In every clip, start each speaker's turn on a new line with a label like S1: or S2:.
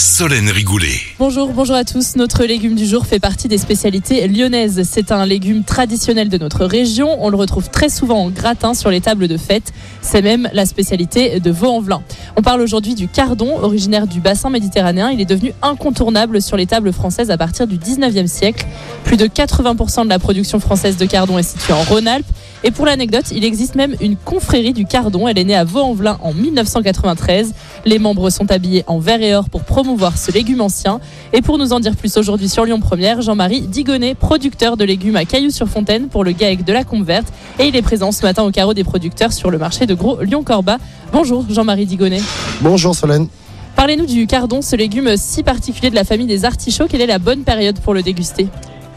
S1: Solène Rigoulet.
S2: Bonjour, bonjour à tous. Notre légume du jour fait partie des spécialités lyonnaises. C'est un légume traditionnel de notre région. On le retrouve très souvent en gratin sur les tables de fête. C'est même la spécialité de Vaux-en-Velin. On parle aujourd'hui du cardon, originaire du bassin méditerranéen. Il est devenu incontournable sur les tables françaises à partir du 19e siècle. Plus de 80% de la production française de cardon est située en Rhône-Alpes. Et pour l'anecdote, il existe même une confrérie du cardon. Elle est née à Vaux-en-Velin en 1993. Les membres sont habillés en vert et or pour promouvoir ce légume ancien. Et pour nous en dire plus aujourd'hui sur Lyon Première, Jean-Marie Digonnet, producteur de légumes à Cailloux-sur-Fontaine pour le GAEC de la Combe Verte. Et il est présent ce matin au carreau des producteurs sur le marché de gros Lyon-Corba. Bonjour Jean-Marie Digonnet.
S3: Bonjour Solène.
S2: Parlez-nous du cardon, ce légume si particulier de la famille des artichauts. Quelle est la bonne période pour le déguster?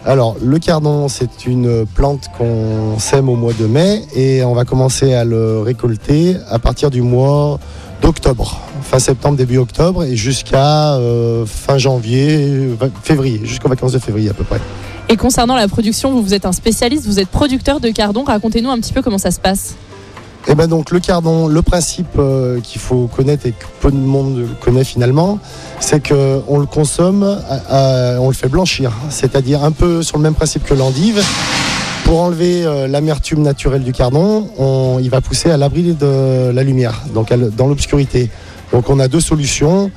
S3: Alors, le cardon, c'est une plante qu'on sème au mois de mai et on va commencer à le récolter à partir du mois d'octobre, fin septembre, début octobre et jusqu'à euh, fin janvier, va- février, jusqu'aux vacances de février à peu près.
S2: Et concernant la production, vous, vous êtes un spécialiste, vous êtes producteur de cardon. Racontez-nous un petit peu comment ça se passe.
S3: Et ben donc le cardon, le principe euh, qu'il faut connaître et que peu de monde connaît finalement, c'est que on le consomme, à- à- on le fait blanchir, c'est-à-dire un peu sur le même principe que l'endive. Pour enlever euh, l'amertume naturelle du cardon, on- il va pousser à l'abri de la lumière, donc dans l'obscurité. Donc on a deux solutions.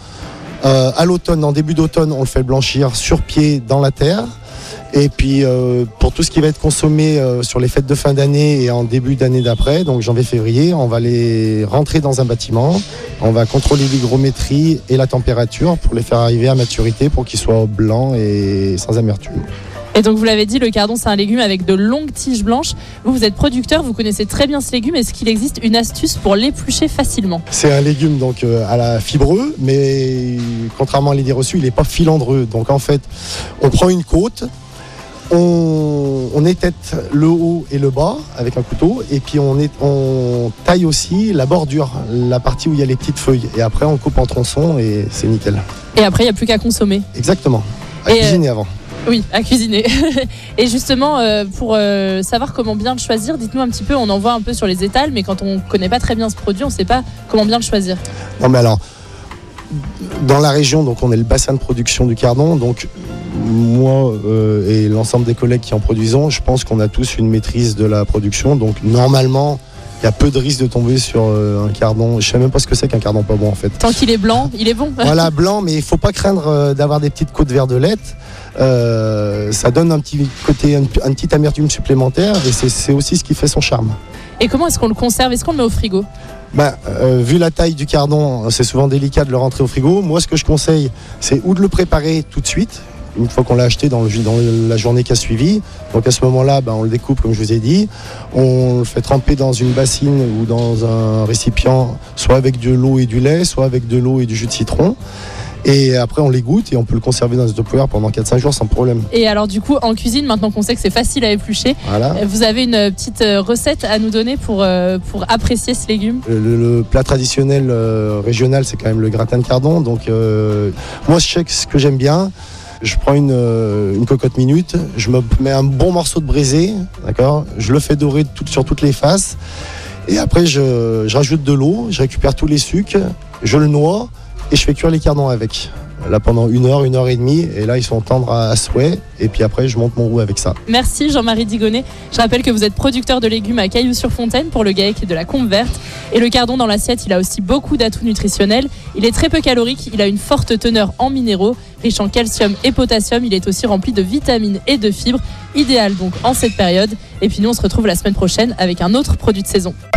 S3: Euh, à l'automne, en début d'automne, on le fait blanchir sur pied dans la terre. Et puis euh, pour tout ce qui va être consommé sur les fêtes de fin d'année et en début d'année d'après, donc janvier-février, on va les rentrer dans un bâtiment. On va contrôler l'hygrométrie et la température pour les faire arriver à maturité pour qu'ils soient blancs et sans amertume.
S2: Et donc vous l'avez dit, le cardon c'est un légume avec de longues tiges blanches. Vous, vous êtes producteur, vous connaissez très bien ce légume. Est-ce qu'il existe une astuce pour l'éplucher facilement?
S3: C'est un légume donc euh, à la fibreux, mais contrairement à l'idée reçue, il n'est pas filandreux. Donc en fait, on prend une côte, on, on étête le haut et le bas avec un couteau, et puis on, est, on taille aussi la bordure, la partie où il y a les petites feuilles. Et après, on coupe en tronçons et c'est nickel.
S2: Et après, il n'y a plus qu'à consommer.
S3: Exactement. À
S2: Et, euh,
S3: cuisiner avant.
S2: Oui, à cuisiner. et justement, euh, pour euh, savoir comment bien le choisir, dites-nous un petit peu, on en voit un peu sur les étals, mais quand on connaît pas très bien ce produit, on ne sait pas comment bien le choisir.
S3: Non mais alors, dans la région, donc on est le bassin de production du cardon, donc moi euh, et l'ensemble des collègues qui en produisons, je pense qu'on a tous une maîtrise de la production, donc normalement, y a peu de risques de tomber sur euh, un cardon. Je sais même pas ce que c'est qu'un cardon pas bon en fait.
S2: Tant qu'il est blanc, il est bon.
S3: Voilà, blanc, mais il faut pas craindre euh, d'avoir des petites côtes verdolettes. Euh, ça donne un petit côté, un, un petit amertume supplémentaire, et c'est- c'est aussi ce qui fait son charme.
S2: Et comment est-ce qu'on le conserve? Est-ce qu'on le met au frigo?
S3: Ben, euh, vu la taille du cardon, c'est souvent délicat de le rentrer au frigo. Moi, ce que je conseille, c'est ou de le préparer tout de suite, une fois qu'on l'a acheté dans, le, dans la journée qui a suivi. Donc à ce moment-là, ben, on le découpe, comme je vous ai dit. On le fait tremper dans une bassine ou dans un récipient, soit avec de l'eau et du lait, soit avec de l'eau et du jus de citron. Et après, on l'égoutte et on peut le conserver dans un Tupperware pendant 4-5 jours sans problème.
S2: Et alors du coup, en cuisine, maintenant qu'on sait que c'est facile à éplucher,
S3: Voilà.
S2: vous avez une petite euh, recette à nous donner pour, euh, pour apprécier ce légume?
S3: Le, le- le plat traditionnel euh, régional, c'est quand même le gratin de cardon. Donc, euh, moi, je sais que ce que j'aime bien. Je prends une, euh, une cocotte minute, je me mets un bon morceau de braisé, Je le fais dorer sur toutes les faces. Et après, je, je rajoute de l'eau, je récupère tous les sucres, je le noie et je fais cuire les cardons avec. Là, pendant une heure, une heure et demie. Et là, ils sont tendres à, souhait. Et puis après, je monte mon roux avec ça.
S2: Merci Jean-Marie Digonnet. Je rappelle que vous êtes producteur de légumes à Cailloux-sur-Fontaine pour le GAEC de la Combe Verte. Et le cardon dans l'assiette, il a aussi beaucoup d'atouts nutritionnels. Il est très peu calorique, il a une forte teneur en minéraux, riche en calcium et potassium. Il est aussi rempli de vitamines et de fibres, idéal donc en cette période. Et puis nous, on se retrouve la semaine prochaine avec un autre produit de saison.